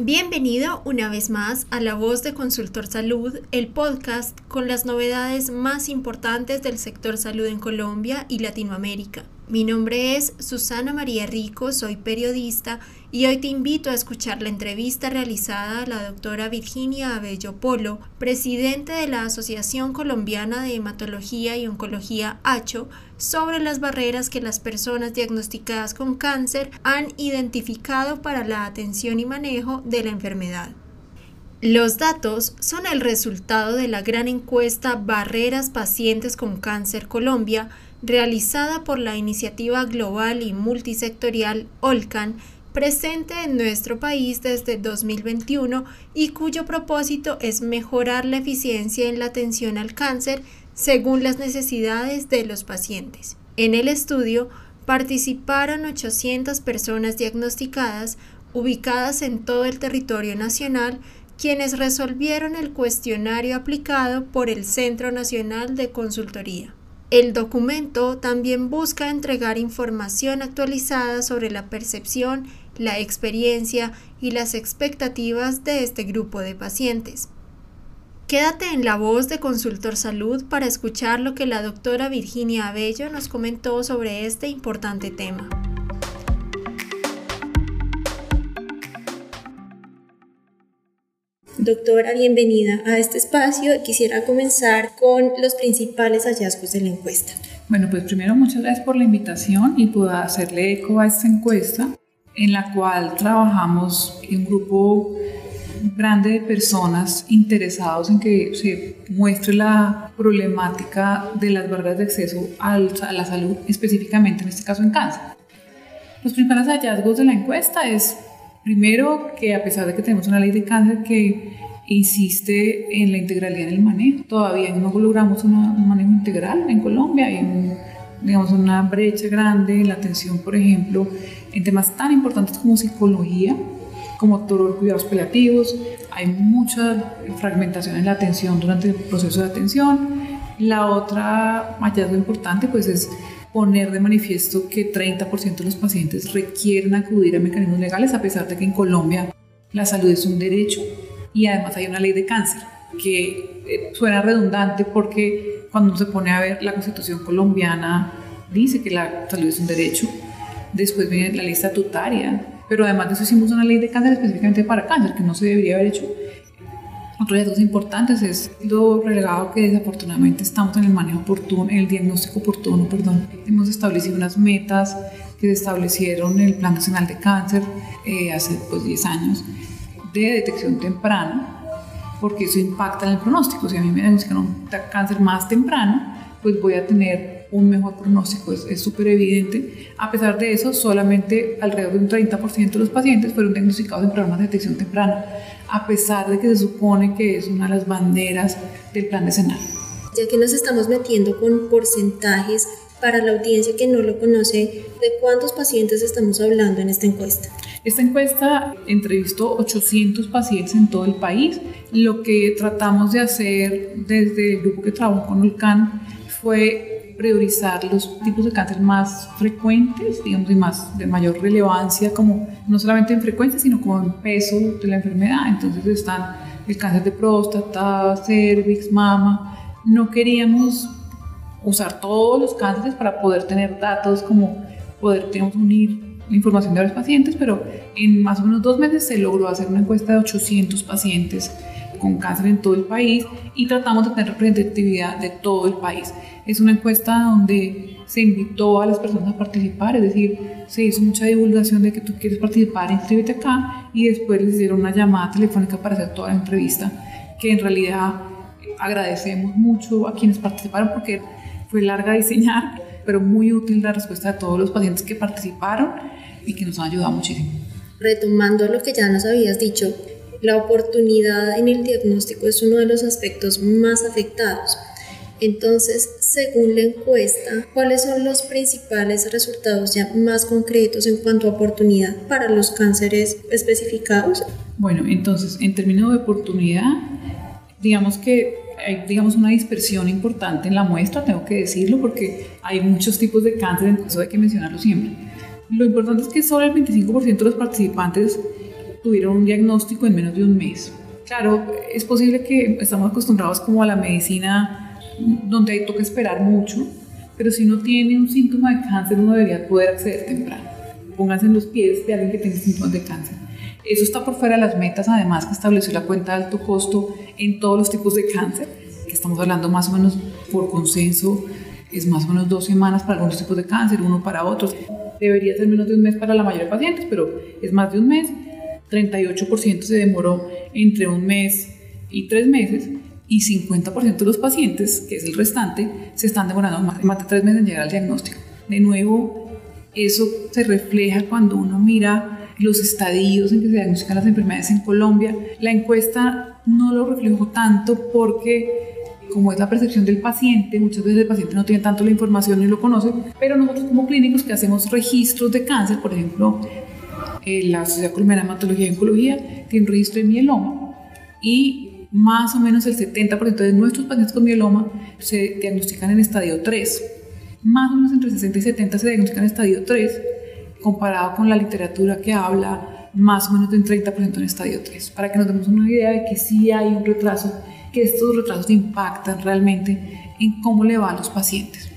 Bienvenido una vez más a La Voz de Consultor Salud, el podcast con las novedades más importantes del sector salud en Colombia y Latinoamérica. Mi nombre es Susana María Rico, soy periodista y hoy te invito a escuchar la entrevista realizada a la doctora Virginia Abello Polo, presidente de la Asociación Colombiana de Hematología y Oncología ACHO, sobre las barreras que las personas diagnosticadas con cáncer han identificado para la atención y manejo de la enfermedad. Los datos son el resultado de la gran encuesta Barreras Pacientes con Cáncer Colombia, realizada por la iniciativa global y multisectorial OLCAN, presente en nuestro país desde 2021 y cuyo propósito es mejorar la eficiencia en la atención al cáncer según las necesidades de los pacientes. En el estudio participaron 800 personas diagnosticadas ubicadas en todo el territorio nacional quienes resolvieron el cuestionario aplicado por el Centro Nacional de Consultoría. El documento también busca entregar información actualizada sobre la percepción, la experiencia y las expectativas de este grupo de pacientes. Quédate en la voz de Consultor Salud para escuchar lo que la doctora Virginia Abello nos comentó sobre este importante tema. Doctora, bienvenida a este espacio. Quisiera comenzar con los principales hallazgos de la encuesta. Bueno, pues primero muchas gracias por la invitación y por hacerle eco a esta encuesta en la cual trabajamos un grupo grande de personas interesados en que se muestre la problemática de las barreras de acceso a la salud, específicamente en este caso en cáncer. Los principales hallazgos de la encuesta es Primero, que a pesar de que tenemos una ley de cáncer que insiste en la integralidad del manejo, todavía no logramos un manejo integral en Colombia. Hay digamos, una brecha grande en la atención, por ejemplo, en temas tan importantes como psicología, como todos cuidados paliativos. Hay mucha fragmentación en la atención durante el proceso de atención. La otra hallazgo importante pues es poner de manifiesto que 30% de los pacientes requieren acudir a mecanismos legales a pesar de que en Colombia la salud es un derecho y además hay una ley de cáncer que eh, suena redundante porque cuando se pone a ver la constitución colombiana dice que la salud es un derecho, después viene la ley estatutaria, pero además de eso hicimos una ley de cáncer específicamente para cáncer que no se debería haber hecho los importantes es lo relegado que desafortunadamente estamos en el manejo oportuno, en el diagnóstico oportuno, perdón. Hemos establecido unas metas que se establecieron en el Plan Nacional de Cáncer eh, hace pues 10 años de detección temprana, porque eso impacta en el pronóstico. Si a mí me diagnostican un cáncer más temprano, pues voy a tener un mejor pronóstico, es súper evidente. A pesar de eso, solamente alrededor de un 30% de los pacientes fueron diagnosticados en programas de detección temprana a pesar de que se supone que es una de las banderas del plan decenal. Ya que nos estamos metiendo con porcentajes para la audiencia que no lo conoce, ¿de cuántos pacientes estamos hablando en esta encuesta? Esta encuesta entrevistó 800 pacientes en todo el país. Lo que tratamos de hacer desde el grupo que trabajó con ULCAN fue priorizar los tipos de cáncer más frecuentes, digamos, y más de mayor relevancia, como no solamente en frecuencia, sino como en peso de la enfermedad. Entonces están el cáncer de próstata, cervix, mama. No queríamos usar todos los cánceres para poder tener datos como poder digamos, unir la información de los pacientes, pero en más o menos dos meses se logró hacer una encuesta de 800 pacientes con cáncer en todo el país y tratamos de tener representatividad de todo el país. Es una encuesta donde se invitó a las personas a participar, es decir, se hizo mucha divulgación de que tú quieres participar, inscríbete acá y después les hicieron una llamada telefónica para hacer toda la entrevista, que en realidad agradecemos mucho a quienes participaron porque fue larga diseñar, pero muy útil la respuesta de todos los pacientes que participaron y que nos han ayudado muchísimo. Retomando lo que ya nos habías dicho, la oportunidad en el diagnóstico es uno de los aspectos más afectados. Entonces, según la encuesta, ¿cuáles son los principales resultados ya más concretos en cuanto a oportunidad para los cánceres especificados? Bueno, entonces, en términos de oportunidad, digamos que hay digamos, una dispersión importante en la muestra, tengo que decirlo, porque hay muchos tipos de cáncer, entonces hay que mencionarlo siempre. Lo importante es que solo el 25% de los participantes tuvieron un diagnóstico en menos de un mes. Claro, es posible que estamos acostumbrados como a la medicina donde que esperar mucho, pero si uno tiene un síntoma de cáncer uno debería poder acceder temprano. Pónganse en los pies de alguien que tiene síntomas de cáncer. Eso está por fuera de las metas, además que estableció la cuenta de alto costo en todos los tipos de cáncer, que estamos hablando más o menos por consenso, es más o menos dos semanas para algunos tipos de cáncer, uno para otros. Debería ser menos de un mes para la mayoría de pacientes, pero es más de un mes. 38% se demoró entre un mes y tres meses y 50% de los pacientes, que es el restante, se están demorando más, de tres meses en llegar al diagnóstico. De nuevo, eso se refleja cuando uno mira los estadios en que se diagnostican las enfermedades en Colombia. La encuesta no lo reflejó tanto porque como es la percepción del paciente, muchas veces el paciente no tiene tanto la información ni lo conoce, pero nosotros como clínicos que hacemos registros de cáncer, por ejemplo, eh, la Sociedad Colombiana de Hematología y Oncología tiene un registro de mieloma y más o menos el 70% de nuestros pacientes con mieloma se diagnostican en estadio 3. Más o menos entre 60 y 70 se diagnostican en estadio 3, comparado con la literatura que habla más o menos de un 30% en estadio 3, para que nos demos una idea de que sí hay un retraso que estos retrasos impactan realmente en cómo le va a los pacientes.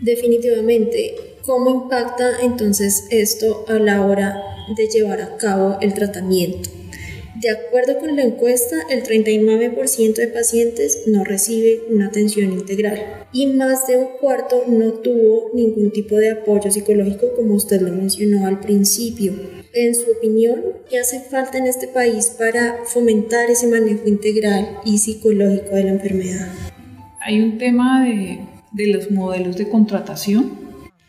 Definitivamente, ¿cómo impacta entonces esto a la hora de llevar a cabo el tratamiento? De acuerdo con la encuesta, el 39% de pacientes no recibe una atención integral y más de un cuarto no tuvo ningún tipo de apoyo psicológico como usted lo mencionó al principio. En su opinión, ¿qué hace falta en este país para fomentar ese manejo integral y psicológico de la enfermedad? Hay un tema de, de los modelos de contratación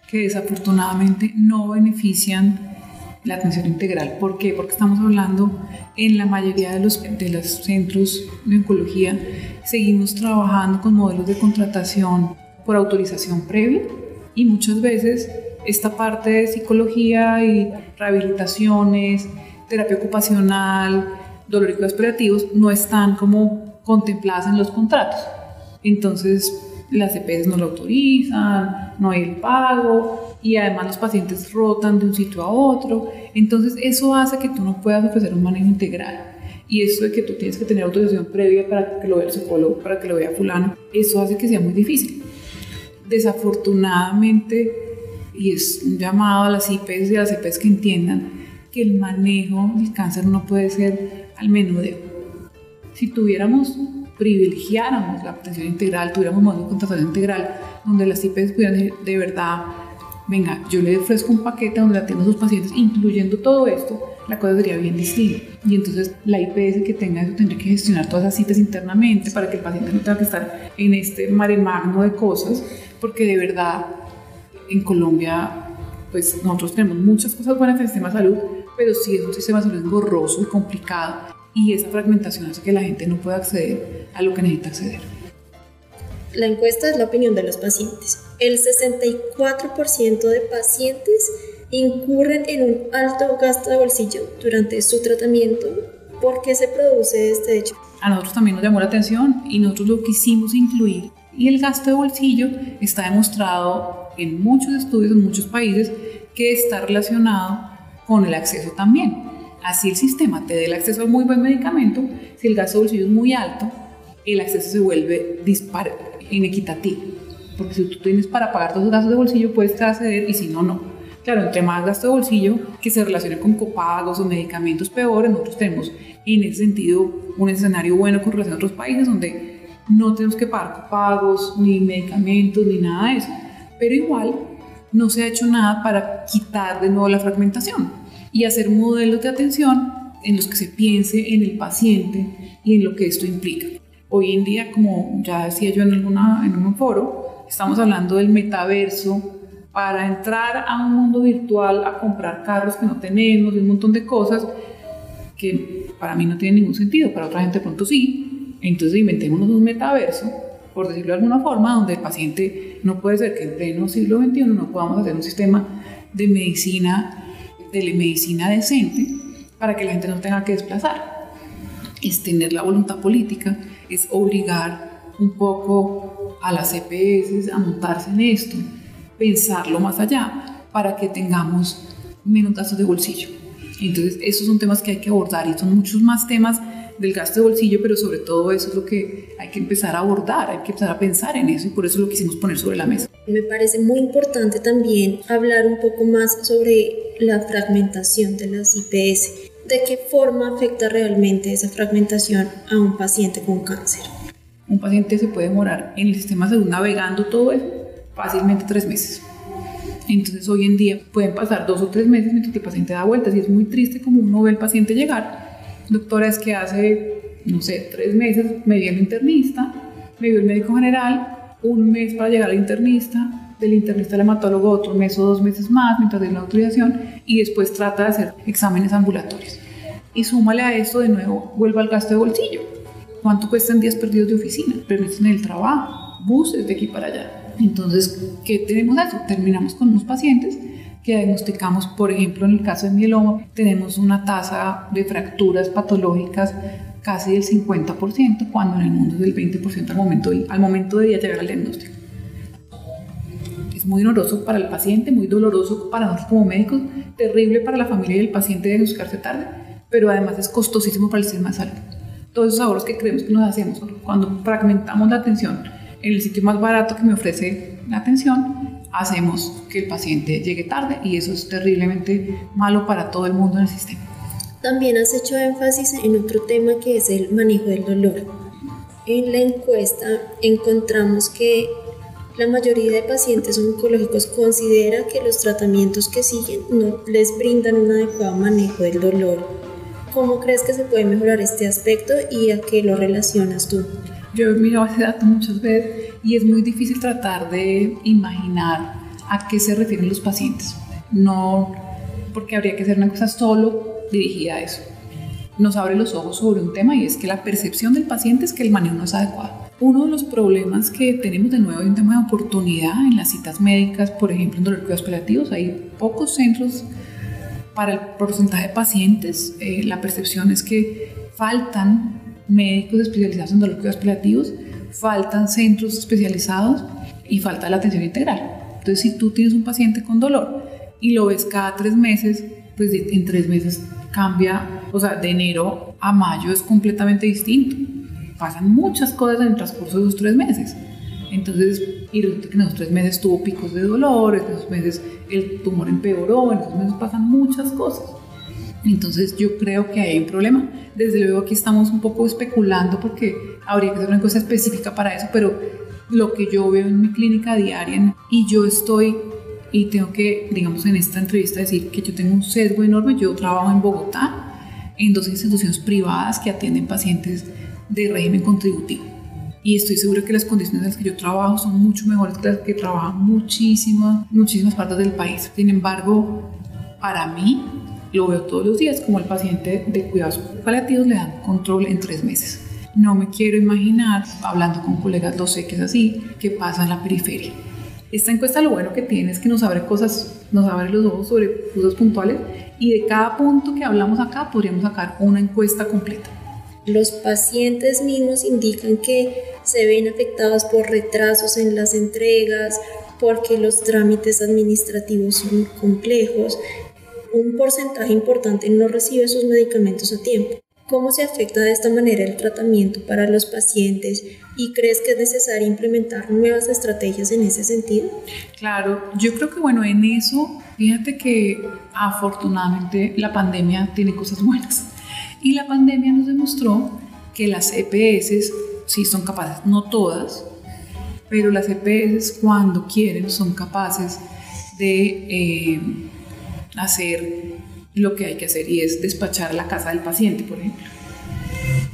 que desafortunadamente no benefician la atención integral. ¿Por qué? Porque estamos hablando en la mayoría de los, de los centros de oncología, seguimos trabajando con modelos de contratación por autorización previa y muchas veces esta parte de psicología y rehabilitaciones, terapia ocupacional, dolor y operativos no están como contempladas en los contratos. Entonces, las EPS no lo autorizan, no hay el pago y además los pacientes rotan de un sitio a otro. Entonces eso hace que tú no puedas ofrecer un manejo integral. Y eso de que tú tienes que tener autorización previa para que lo vea el psicólogo, para que lo vea fulano, eso hace que sea muy difícil. Desafortunadamente, y es un llamado a las IPs y a las IPs que entiendan que el manejo del cáncer no puede ser al menudeo. Si tuviéramos privilegiáramos la atención integral, tuviéramos modo de contratación integral, donde las IPS pudieran de verdad, venga, yo le ofrezco un paquete donde atiendo a sus pacientes, incluyendo todo esto, la cosa sería bien distinta. Y entonces la IPS que tenga eso tendría que gestionar todas las citas internamente para que el paciente no tenga que estar en este mare magno de cosas, porque de verdad en Colombia, pues nosotros tenemos muchas cosas buenas en el sistema de salud, pero sí es un sistema de salud engorroso y complicado y esa fragmentación hace que la gente no pueda acceder a lo que necesita acceder. La encuesta es la opinión de los pacientes. El 64% de pacientes incurren en un alto gasto de bolsillo durante su tratamiento. ¿Por qué se produce este hecho? A nosotros también nos llamó la atención y nosotros lo quisimos incluir. Y el gasto de bolsillo está demostrado en muchos estudios, en muchos países, que está relacionado con el acceso también. Así el sistema te dé el acceso a muy buen medicamento, si el gasto de bolsillo es muy alto, el acceso se vuelve dispar inequitativo. Porque si tú tienes para pagar todos los gastos de bolsillo, puedes acceder y si no, no. Claro, entre más gasto de bolsillo que se relacione con copagos o medicamentos peores, nosotros tenemos en ese sentido un escenario bueno con relación a otros países donde no tenemos que pagar copagos, ni medicamentos, ni nada de eso. Pero igual no se ha hecho nada para quitar de nuevo la fragmentación y hacer modelos de atención en los que se piense en el paciente y en lo que esto implica. Hoy en día, como ya decía yo en, alguna, en un foro, estamos hablando del metaverso para entrar a un mundo virtual a comprar carros que no tenemos, y un montón de cosas que para mí no tienen ningún sentido, para otra gente de pronto sí. Entonces inventémonos un metaverso, por decirlo de alguna forma, donde el paciente no puede ser que en pleno siglo XXI no podamos hacer un sistema de medicina telemedicina decente para que la gente no tenga que desplazar. Es tener la voluntad política, es obligar un poco a las EPS a montarse en esto, pensarlo más allá para que tengamos menos gastos de bolsillo. Entonces, esos son temas que hay que abordar y son muchos más temas del gasto de bolsillo, pero sobre todo eso es lo que hay que empezar a abordar, hay que empezar a pensar en eso y por eso lo quisimos poner sobre la mesa. Me parece muy importante también hablar un poco más sobre la fragmentación de las IPS. ¿De qué forma afecta realmente esa fragmentación a un paciente con cáncer? Un paciente se puede demorar en el sistema de salud navegando todo eso fácilmente tres meses. Entonces hoy en día pueden pasar dos o tres meses mientras el paciente da vueltas y es muy triste como uno ve al paciente llegar Doctora, es que hace, no sé, tres meses me dio el internista, me dio el médico general, un mes para llegar al internista, del internista al hematólogo otro mes o dos meses más mientras de la autorización y después trata de hacer exámenes ambulatorios. Y súmale a esto de nuevo, vuelva al gasto de bolsillo. ¿Cuánto cuestan días perdidos de oficina? Permisos en el trabajo, buses de aquí para allá. Entonces, ¿qué tenemos eso? Terminamos con unos pacientes que diagnosticamos, por ejemplo, en el caso de mieloma, tenemos una tasa de fracturas patológicas casi del 50%, cuando en el mundo es del 20% al momento, de, al momento de llegar al diagnóstico. Es muy doloroso para el paciente, muy doloroso para nosotros como médicos, terrible para la familia y el paciente diagnosticarse tarde, pero además es costosísimo para el sistema de salud. Todos esos ahorros que creemos que nos hacemos cuando fragmentamos la atención en el sitio más barato que me ofrece la atención, hacemos que el paciente llegue tarde y eso es terriblemente malo para todo el mundo en el sistema. También has hecho énfasis en otro tema que es el manejo del dolor. En la encuesta encontramos que la mayoría de pacientes oncológicos considera que los tratamientos que siguen no les brindan un adecuado manejo del dolor. ¿Cómo crees que se puede mejorar este aspecto y a qué lo relacionas tú? Yo he mirado ese dato muchas veces y es muy difícil tratar de imaginar a qué se refieren los pacientes. No, porque habría que hacer una cosa solo dirigida a eso. Nos abre los ojos sobre un tema y es que la percepción del paciente es que el manejo no es adecuado. Uno de los problemas que tenemos de nuevo es un tema de oportunidad en las citas médicas, por ejemplo, en dolor cuidados paliativos. Hay pocos centros para el porcentaje de pacientes. Eh, la percepción es que faltan médicos especializados en dolor cuidados paliativos faltan centros especializados y falta la atención integral. Entonces, si tú tienes un paciente con dolor y lo ves cada tres meses, pues en tres meses cambia, o sea, de enero a mayo es completamente distinto. Pasan muchas cosas en el transcurso de esos tres meses. Entonces, y resulta que en esos tres meses tuvo picos de dolor, en esos meses el tumor empeoró, en esos meses pasan muchas cosas. Entonces, yo creo que hay un problema. Desde luego aquí estamos un poco especulando porque habría que hacer una cosa específica para eso, pero lo que yo veo en mi clínica diaria y yo estoy y tengo que, digamos, en esta entrevista decir que yo tengo un sesgo enorme. Yo trabajo en Bogotá, en dos instituciones privadas que atienden pacientes de régimen contributivo. Y estoy segura que las condiciones en las que yo trabajo son mucho mejores que las que trabajan muchísimas, muchísimas partes del país. Sin embargo, para mí, lo veo todos los días como el paciente de cuidados paliativos le dan control en tres meses. No me quiero imaginar, hablando con colegas, lo sé que es así, qué pasa en la periferia. Esta encuesta lo bueno que tiene es que nos abre cosas, nos abre los ojos sobre cosas puntuales y de cada punto que hablamos acá podríamos sacar una encuesta completa. Los pacientes mismos indican que se ven afectados por retrasos en las entregas, porque los trámites administrativos son complejos. Un porcentaje importante no recibe sus medicamentos a tiempo. ¿Cómo se afecta de esta manera el tratamiento para los pacientes y crees que es necesario implementar nuevas estrategias en ese sentido? Claro, yo creo que bueno, en eso, fíjate que afortunadamente la pandemia tiene cosas buenas y la pandemia nos demostró que las EPS sí son capaces, no todas, pero las EPS cuando quieren son capaces de eh, hacer lo que hay que hacer y es despachar la casa del paciente, por ejemplo.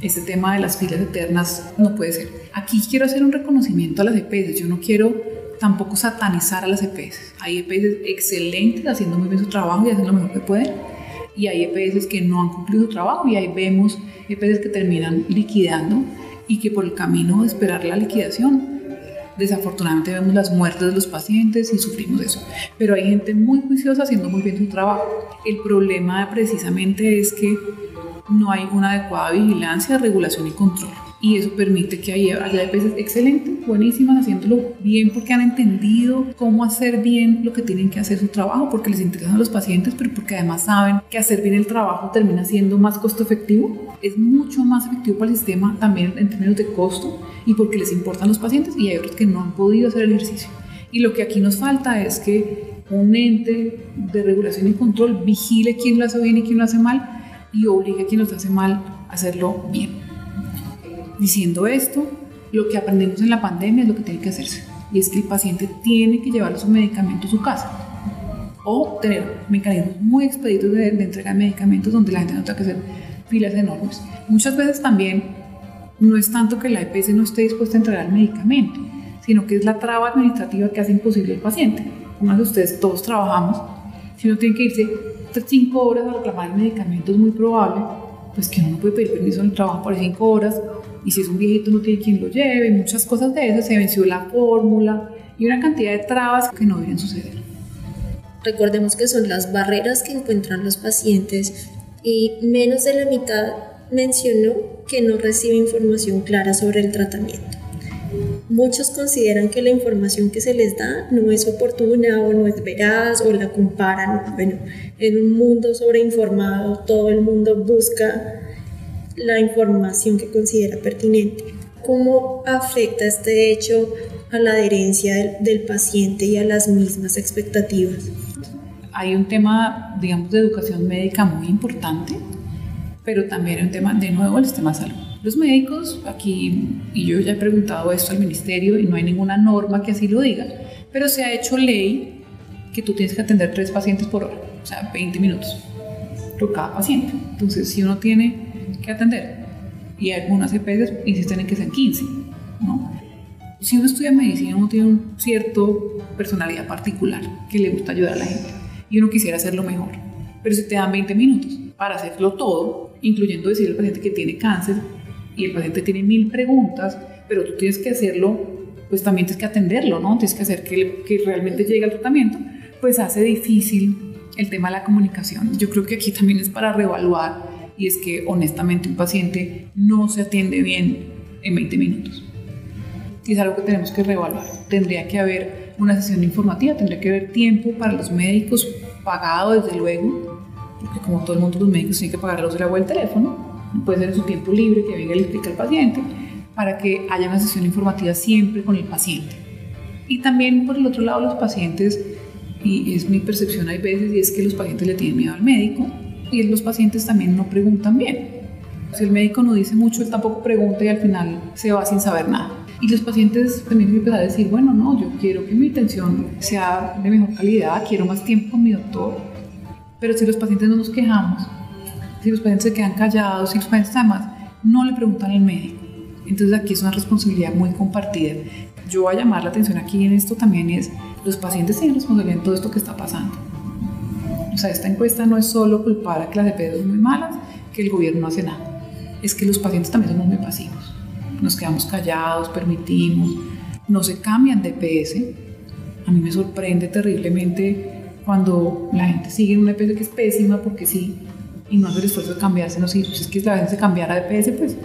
Ese tema de las filas eternas no puede ser. Aquí quiero hacer un reconocimiento a las EPS. Yo no quiero tampoco satanizar a las EPS. Hay EPS excelentes haciendo muy bien su trabajo y haciendo lo mejor que pueden. Y hay EPS que no han cumplido su trabajo y ahí vemos EPS que terminan liquidando y que por el camino de esperar la liquidación desafortunadamente vemos las muertes de los pacientes y sufrimos eso. Pero hay gente muy juiciosa haciendo muy bien su trabajo. El problema precisamente es que no hay una adecuada vigilancia, regulación y control. y eso permite que haya, haya EPS excelentes, buenísimas, haciéndolo bien porque han entendido cómo hacer bien lo que tienen que hacer su trabajo, porque les interesan los pacientes, pero porque además saben que hacer bien el trabajo termina siendo más costo efectivo, es mucho más efectivo para el sistema también en términos de costo y porque les importan los pacientes y hay otros que no han podido hacer el ejercicio. Y lo que aquí nos falta es que un ente de regulación y control vigile quién lo hace bien y quién lo hace mal y obligue a quien lo hace mal a hacerlo bien. Diciendo esto, lo que aprendemos en la pandemia es lo que tiene que hacerse. Y es que el paciente tiene que llevar su medicamento a su casa. O tener mecanismos muy expeditos de, entrega de medicamentos donde la gente no tenga que hacer filas enormes. Muchas veces también no es tanto que la EPS no esté dispuesta a entregar el medicamento, sino que es la traba administrativa que hace imposible al paciente. Como de ustedes todos trabajamos, si uno tiene que irse cinco horas a reclamar el medicamento es muy probable pues que uno no puede pedir permiso en el trabajo por cinco horas y si es un viejito no tiene quien lo lleve, muchas cosas de eso, se venció la fórmula y una cantidad de trabas que no deberían suceder. Recordemos que son las barreras que encuentran los pacientes y menos de la mitad mencionó que no recibe información clara sobre el tratamiento. Muchos consideran que la información que se les da no es oportuna o no es veraz o la comparan. Bueno, en un mundo sobreinformado todo el mundo busca la información que considera pertinente. ¿Cómo afecta este hecho a la adherencia del, paciente y a las mismas expectativas? Hay un tema, digamos, de educación médica muy importante, pero también hay un tema, de nuevo, el sistema salud. Los médicos, aquí, y yo ya he preguntado esto al ministerio y no hay ninguna norma que así lo diga, pero se ha hecho ley que tú tienes que atender tres pacientes por hora, o sea, 20 minutos por cada paciente. Entonces, si uno tiene que atender. Y algunas EPS insisten en que sean 15. ¿no? Si uno estudia medicina, uno tiene una cierta personalidad particular que le gusta ayudar a la gente y uno quisiera hacerlo mejor. Pero si te dan 20 minutos para hacerlo todo, incluyendo decir al paciente que tiene cáncer y el paciente tiene mil preguntas, pero tú tienes que hacerlo, pues también tienes que atenderlo, ¿no? Tienes que hacer que, que realmente llegue al tratamiento, pues hace difícil el tema de la comunicación. Yo creo que aquí también es para reevaluar y es que honestamente un paciente no se atiende bien en 20 minutos. Y es algo que tenemos que reevaluar. Tendría que haber una sesión informativa, tendría que haber tiempo para los médicos pagado desde luego, porque como todo el mundo los médicos tienen que pagar los de la del teléfono, puede ser en su tiempo libre que venga y le explique al paciente, para que haya una sesión informativa siempre con el paciente. Y también por el otro lado los pacientes, y es mi percepción hay veces, y es que los pacientes le tienen miedo al médico, y los pacientes también no preguntan bien. Si el médico no dice mucho, él tampoco pregunta y al final se va sin saber nada. Y los pacientes también empiezan a decir, bueno, no, yo quiero que mi atención sea de mejor calidad, quiero más tiempo con mi doctor. Pero si los pacientes no nos quejamos, si los pacientes se quedan callados, si los pacientes además no le preguntan al médico, entonces aquí es una responsabilidad muy compartida. Yo voy a llamar la atención aquí en esto también es, los pacientes tienen responsabilidad en todo esto que está pasando. O sea, esta encuesta no es solo culpar a que las EPS son muy malas, que el gobierno no hace nada. Es que los pacientes también somos muy pasivos. Nos quedamos callados, permitimos, no se cambian de EPS. A mí me sorprende terriblemente cuando la gente sigue en una EPS que es pésima porque sí, y no hace el esfuerzo de cambiarse. No, si es que la gente se cambiara de EPS, pues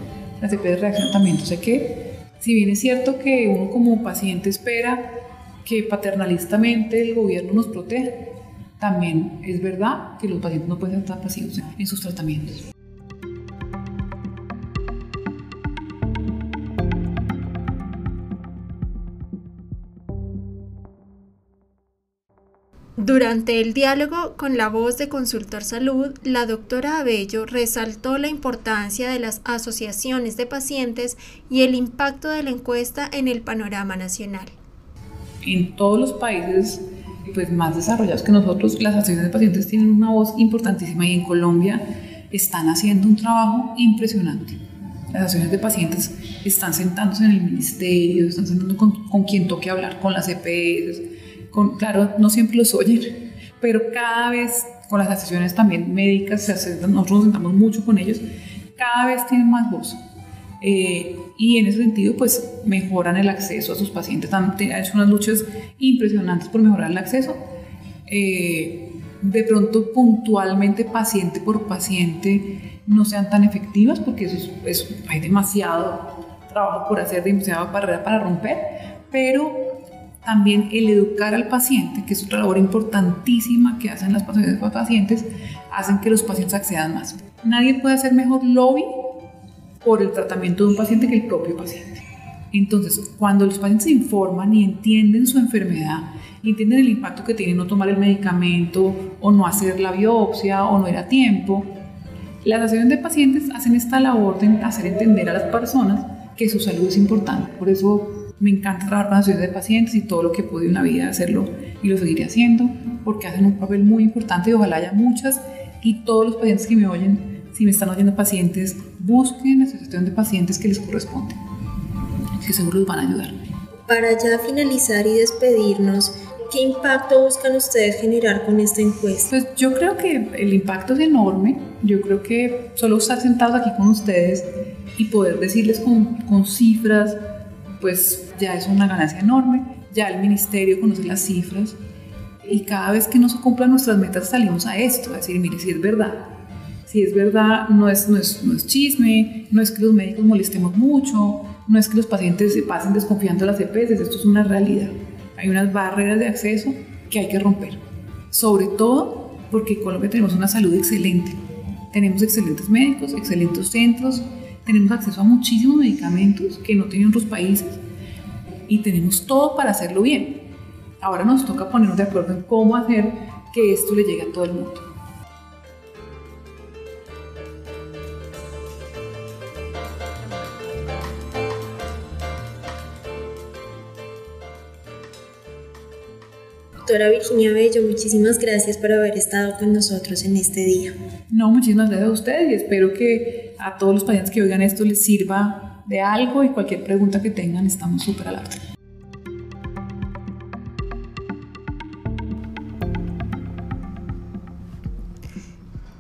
las EPS reaccionan también. Entonces, que si bien es cierto que uno como paciente espera que paternalistamente el gobierno nos proteja, también es verdad que los pacientes no pueden estar pasivos en sus tratamientos. Durante el diálogo con la voz de Consultor Salud, la doctora Abello resaltó la importancia de las asociaciones de pacientes y el impacto de la encuesta en el panorama nacional. En todos los países pues, más desarrollados que nosotros, las asociaciones de pacientes tienen una voz importantísima y en Colombia están haciendo un trabajo impresionante. Las asociaciones de pacientes están sentándose en el ministerio, están sentando con, con quien toque hablar, con las EPS, claro, no siempre los oyen, pero cada vez con las asociaciones también médicas, nosotros nos sentamos mucho con ellos, cada vez tienen más voz. Eh, y en ese sentido pues mejoran el acceso a sus pacientes. Han hecho unas luchas impresionantes por mejorar el acceso. Eh, de pronto puntualmente paciente por paciente no sean tan efectivas porque eso, hay demasiado trabajo por hacer demasiada barrera para romper, pero también el educar al paciente, que es otra labor importantísima que hacen las pacientes, hacen que los pacientes accedan más. Nadie puede hacer mejor lobby por el tratamiento de un paciente que el propio paciente. Entonces, cuando los pacientes se informan y entienden su enfermedad, y entienden el impacto que tiene no tomar el medicamento o no hacer la biopsia o no ir a tiempo, las asociaciones de pacientes hacen esta labor de hacer entender a las personas que su salud es importante. Por eso me encanta trabajar con asociaciones de pacientes y todo lo que pude en la vida hacerlo y lo seguiré haciendo porque hacen un papel muy importante y ojalá haya muchas y todos los pacientes que me oyen, si me están oyendo pacientes, busquen la asociación de pacientes que les corresponde, que seguro van a ayudar. Para ya finalizar y despedirnos, ¿Qué impacto buscan ustedes generar con esta encuesta? Pues yo creo que el impacto es enorme. Yo creo que solo estar sentados aquí con ustedes y poder decirles con, con cifras, pues ya es una ganancia enorme. Ya el ministerio conoce las cifras y cada vez que no se cumplan nuestras metas salimos a esto, a decir, mire, si es verdad, si es verdad, no es, no es, no es chisme, no es que los médicos molestemos mucho, no es que los pacientes se pasen desconfiando de las EPS, esto es una realidad. Hay unas barreras de acceso que hay que romper. Sobre todo porque en Colombia tenemos una salud excelente. Tenemos excelentes médicos, excelentes centros, tenemos acceso a muchísimos medicamentos que no tienen otros países y tenemos todo para hacerlo bien. Ahora nos toca ponernos de acuerdo en cómo hacer que esto le llegue a todo el mundo. Doctora Virginia Bello, muchísimas gracias por haber estado con nosotros en este día. No, muchísimas gracias a ustedes y espero que a todos los pacientes que oigan esto les sirva de algo y cualquier pregunta que tengan estamos súper al orden.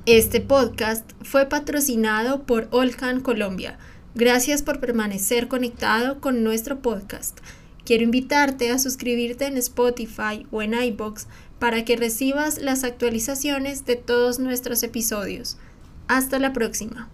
Este podcast fue patrocinado por Olcan Colombia. Gracias por permanecer conectado con nuestro podcast. Quiero invitarte a suscribirte en Spotify o en iBox para que recibas las actualizaciones de todos nuestros episodios. Hasta la próxima.